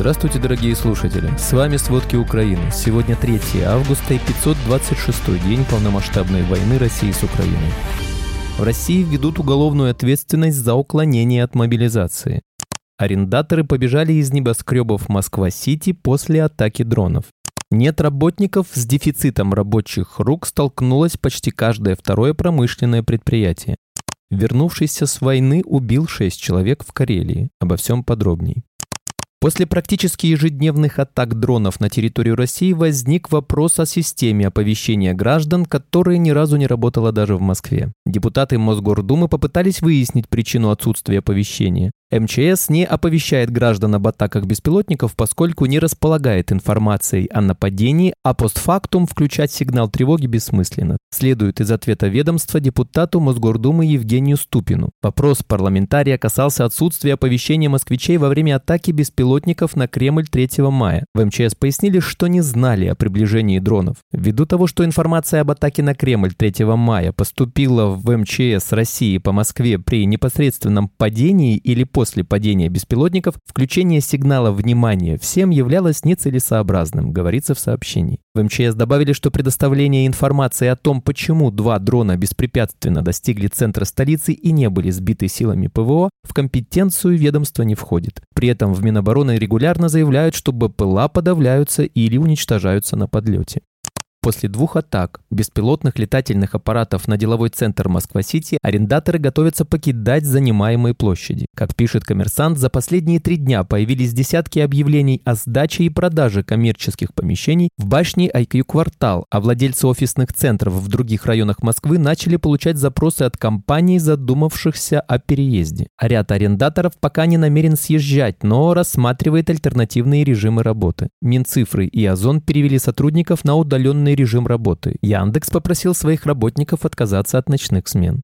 Здравствуйте, дорогие слушатели! С вами «Сводки Украины». Сегодня 3 августа и 526 день полномасштабной войны России с Украиной. В России введут уголовную ответственность за уклонение от мобилизации. Арендаторы побежали из небоскребов Москва-Сити после атаки дронов. Нет работников с дефицитом рабочих рук столкнулось почти каждое второе промышленное предприятие. Вернувшийся с войны убил шесть человек в Карелии. Обо всем подробней. После практически ежедневных атак дронов на территорию России возник вопрос о системе оповещения граждан, которая ни разу не работала даже в Москве. Депутаты Мосгордумы попытались выяснить причину отсутствия оповещения. МЧС не оповещает граждан об атаках беспилотников, поскольку не располагает информацией о нападении, а постфактум включать сигнал тревоги бессмысленно. Следует из ответа ведомства депутату Мосгордумы Евгению Ступину. Вопрос парламентария касался отсутствия оповещения москвичей во время атаки беспилотников на Кремль 3 мая. В МЧС пояснили, что не знали о приближении дронов. Ввиду того, что информация об атаке на Кремль 3 мая поступила в МЧС России по Москве при непосредственном падении или после после падения беспилотников включение сигнала внимания всем являлось нецелесообразным, говорится в сообщении. В МЧС добавили, что предоставление информации о том, почему два дрона беспрепятственно достигли центра столицы и не были сбиты силами ПВО, в компетенцию ведомства не входит. При этом в Минобороны регулярно заявляют, что БПЛА подавляются или уничтожаются на подлете. После двух атак беспилотных летательных аппаратов на деловой центр Москва-Сити арендаторы готовятся покидать занимаемые площади. Как пишет коммерсант, за последние три дня появились десятки объявлений о сдаче и продаже коммерческих помещений в башне IQ Квартал, а владельцы офисных центров в других районах Москвы начали получать запросы от компаний, задумавшихся о переезде. А ряд арендаторов пока не намерен съезжать, но рассматривает альтернативные режимы работы. Минцифры и Озон перевели сотрудников на удаленные удаленный режим работы. Яндекс попросил своих работников отказаться от ночных смен.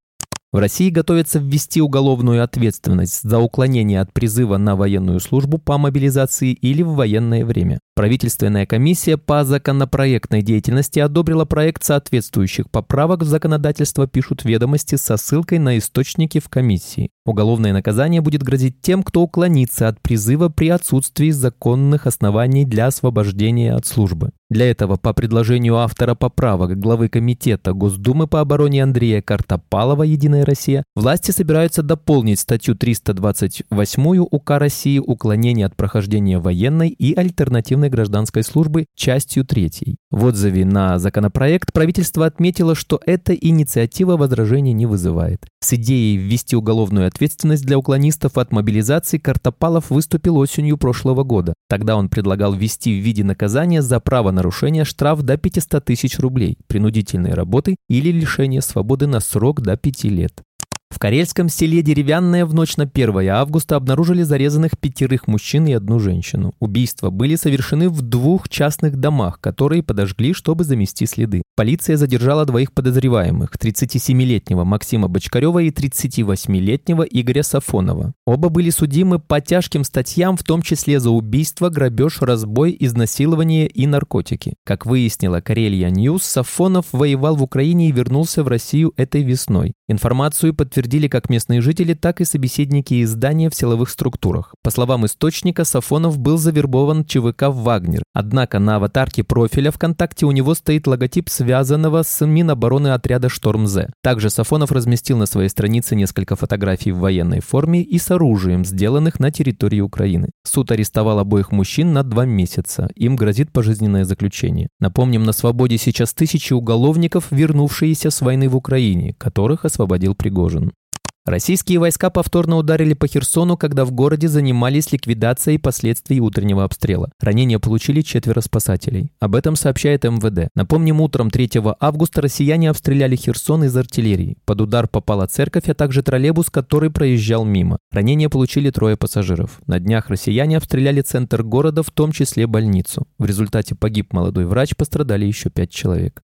В России готовится ввести уголовную ответственность за уклонение от призыва на военную службу по мобилизации или в военное время. Правительственная комиссия по законопроектной деятельности одобрила проект соответствующих поправок в законодательство, пишут ведомости со ссылкой на источники в комиссии. Уголовное наказание будет грозить тем, кто уклонится от призыва при отсутствии законных оснований для освобождения от службы. Для этого, по предложению автора поправок главы Комитета Госдумы по обороне Андрея Картопалова «Единая Россия», власти собираются дополнить статью 328 УК России «Уклонение от прохождения военной и альтернативной военной гражданской службы частью 3. В отзыве на законопроект правительство отметило, что эта инициатива возражений не вызывает. С идеей ввести уголовную ответственность для уклонистов от мобилизации Картопалов выступил осенью прошлого года. Тогда он предлагал ввести в виде наказания за правонарушение штраф до 500 тысяч рублей, принудительной работы или лишение свободы на срок до 5 лет. В карельском селе Деревянное в ночь на 1 августа обнаружили зарезанных пятерых мужчин и одну женщину. Убийства были совершены в двух частных домах, которые подожгли, чтобы замести следы. Полиция задержала двоих подозреваемых – 37-летнего Максима Бочкарева и 38-летнего Игоря Сафонова. Оба были судимы по тяжким статьям, в том числе за убийство, грабеж, разбой, изнасилование и наркотики. Как выяснила Karelia News, Сафонов воевал в Украине и вернулся в Россию этой весной. Информацию подтвердили подтвердили как местные жители, так и собеседники издания в силовых структурах. По словам источника, Сафонов был завербован ЧВК «Вагнер». Однако на аватарке профиля ВКонтакте у него стоит логотип связанного с Минобороны отряда «Шторм-З». Также Сафонов разместил на своей странице несколько фотографий в военной форме и с оружием, сделанных на территории Украины. Суд арестовал обоих мужчин на два месяца. Им грозит пожизненное заключение. Напомним, на свободе сейчас тысячи уголовников, вернувшиеся с войны в Украине, которых освободил Пригожин. Российские войска повторно ударили по Херсону, когда в городе занимались ликвидацией последствий утреннего обстрела. Ранения получили четверо спасателей. Об этом сообщает МВД. Напомним, утром 3 августа россияне обстреляли Херсон из артиллерии. Под удар попала церковь, а также троллейбус, который проезжал мимо. Ранения получили трое пассажиров. На днях россияне обстреляли центр города, в том числе больницу. В результате погиб молодой врач, пострадали еще пять человек.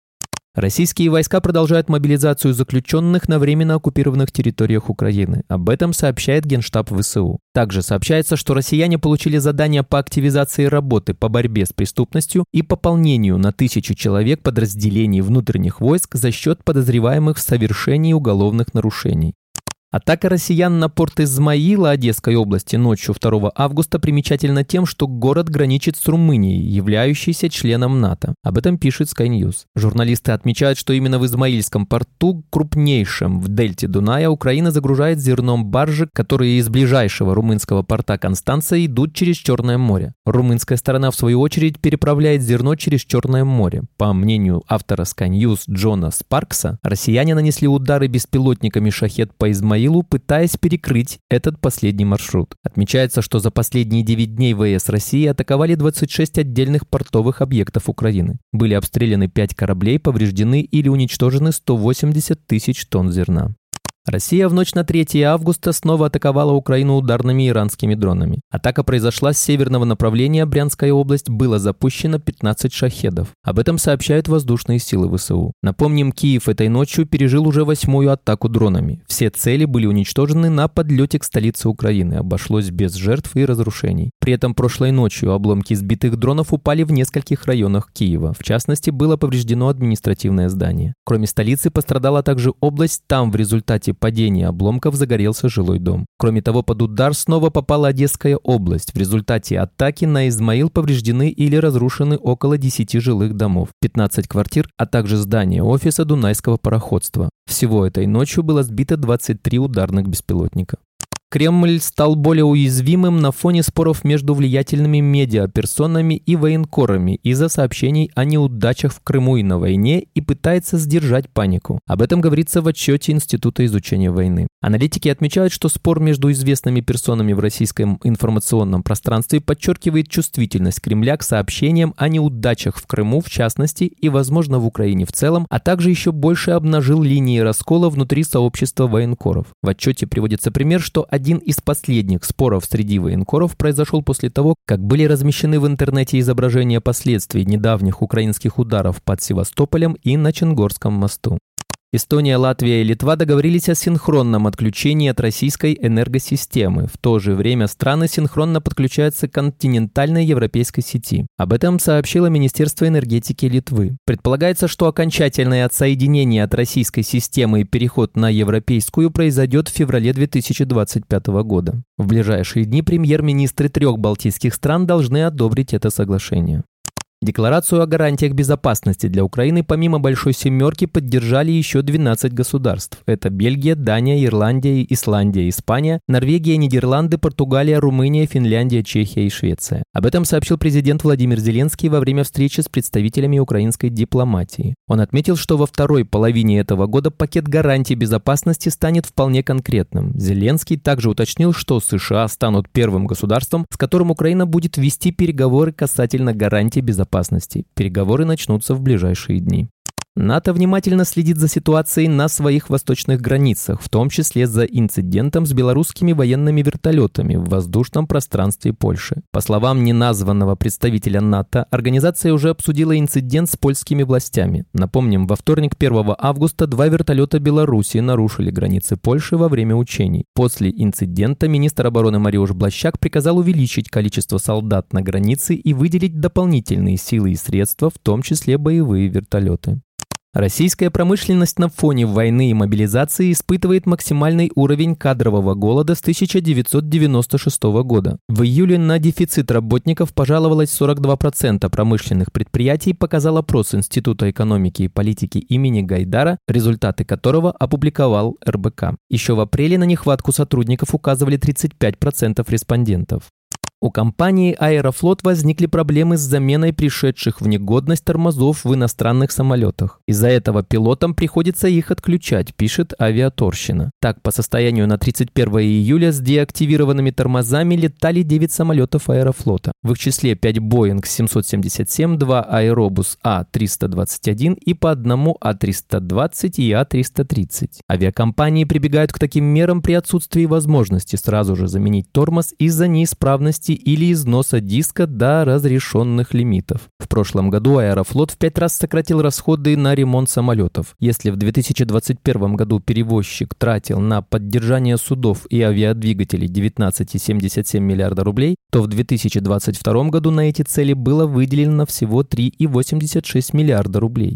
Российские войска продолжают мобилизацию заключенных на временно оккупированных территориях Украины. Об этом сообщает Генштаб ВСУ. Также сообщается, что россияне получили задание по активизации работы по борьбе с преступностью и пополнению на тысячу человек подразделений внутренних войск за счет подозреваемых в совершении уголовных нарушений. Атака россиян на порт Измаила Одесской области ночью 2 августа примечательна тем, что город граничит с Румынией, являющейся членом НАТО. Об этом пишет Sky News. Журналисты отмечают, что именно в Измаильском порту, крупнейшем в дельте Дуная, Украина загружает зерном баржи, которые из ближайшего румынского порта Констанция идут через Черное море. Румынская сторона, в свою очередь, переправляет зерно через Черное море. По мнению автора Sky News Джона Спаркса, россияне нанесли удары беспилотниками «Шахет» по Измаилу Измаилу, пытаясь перекрыть этот последний маршрут. Отмечается, что за последние 9 дней ВС России атаковали 26 отдельных портовых объектов Украины. Были обстреляны 5 кораблей, повреждены или уничтожены 180 тысяч тонн зерна. Россия в ночь на 3 августа снова атаковала Украину ударными иранскими дронами. Атака произошла с северного направления, Брянская область, было запущено 15 шахедов. Об этом сообщают воздушные силы ВСУ. Напомним, Киев этой ночью пережил уже восьмую атаку дронами. Все цели были уничтожены на подлете к столице Украины, обошлось без жертв и разрушений. При этом прошлой ночью обломки сбитых дронов упали в нескольких районах Киева. В частности, было повреждено административное здание. Кроме столицы пострадала также область, там в результате падения обломков загорелся жилой дом. Кроме того, под удар снова попала Одесская область. В результате атаки на Измаил повреждены или разрушены около 10 жилых домов, 15 квартир, а также здание офиса Дунайского пароходства. Всего этой ночью было сбито 23 ударных беспилотника. Кремль стал более уязвимым на фоне споров между влиятельными медиаперсонами и военкорами из-за сообщений о неудачах в Крыму и на войне и пытается сдержать панику. Об этом говорится в отчете Института изучения войны. Аналитики отмечают, что спор между известными персонами в российском информационном пространстве подчеркивает чувствительность Кремля к сообщениям о неудачах в Крыму в частности и, возможно, в Украине в целом, а также еще больше обнажил линии раскола внутри сообщества военкоров. В отчете приводится пример, что из последних споров среди военкоров произошел после того, как были размещены в интернете изображения последствий недавних украинских ударов под Севастополем и на Ченгорском мосту. Эстония, Латвия и Литва договорились о синхронном отключении от российской энергосистемы. В то же время страны синхронно подключаются к континентальной европейской сети. Об этом сообщило Министерство энергетики Литвы. Предполагается, что окончательное отсоединение от российской системы и переход на европейскую произойдет в феврале 2025 года. В ближайшие дни премьер-министры трех балтийских стран должны одобрить это соглашение. Декларацию о гарантиях безопасности для Украины помимо «Большой семерки» поддержали еще 12 государств. Это Бельгия, Дания, Ирландия, Исландия, Испания, Норвегия, Нидерланды, Португалия, Румыния, Финляндия, Чехия и Швеция. Об этом сообщил президент Владимир Зеленский во время встречи с представителями украинской дипломатии. Он отметил, что во второй половине этого года пакет гарантий безопасности станет вполне конкретным. Зеленский также уточнил, что США станут первым государством, с которым Украина будет вести переговоры касательно гарантий безопасности безопасности. Переговоры начнутся в ближайшие дни. НАТО внимательно следит за ситуацией на своих восточных границах, в том числе за инцидентом с белорусскими военными вертолетами в воздушном пространстве Польши. По словам неназванного представителя НАТО, организация уже обсудила инцидент с польскими властями. Напомним, во вторник 1 августа два вертолета Беларуси нарушили границы Польши во время учений. После инцидента министр обороны Мариуш Блащак приказал увеличить количество солдат на границе и выделить дополнительные силы и средства, в том числе боевые вертолеты. Российская промышленность на фоне войны и мобилизации испытывает максимальный уровень кадрового голода с 1996 года. В июле на дефицит работников пожаловалось 42% промышленных предприятий, показал опрос Института экономики и политики имени Гайдара, результаты которого опубликовал РБК. Еще в апреле на нехватку сотрудников указывали 35% респондентов. У компании «Аэрофлот» возникли проблемы с заменой пришедших в негодность тормозов в иностранных самолетах. Из-за этого пилотам приходится их отключать, пишет авиаторщина. Так, по состоянию на 31 июля с деактивированными тормозами летали 9 самолетов «Аэрофлота». В их числе 5 «Боинг» 777, 2 «Аэробус А-321 и по одному А-320 и А-330. Авиакомпании прибегают к таким мерам при отсутствии возможности сразу же заменить тормоз из-за неисправности мощности или износа диска до разрешенных лимитов. В прошлом году Аэрофлот в пять раз сократил расходы на ремонт самолетов. Если в 2021 году перевозчик тратил на поддержание судов и авиадвигателей 19,77 миллиарда рублей, то в 2022 году на эти цели было выделено всего 3,86 миллиарда рублей.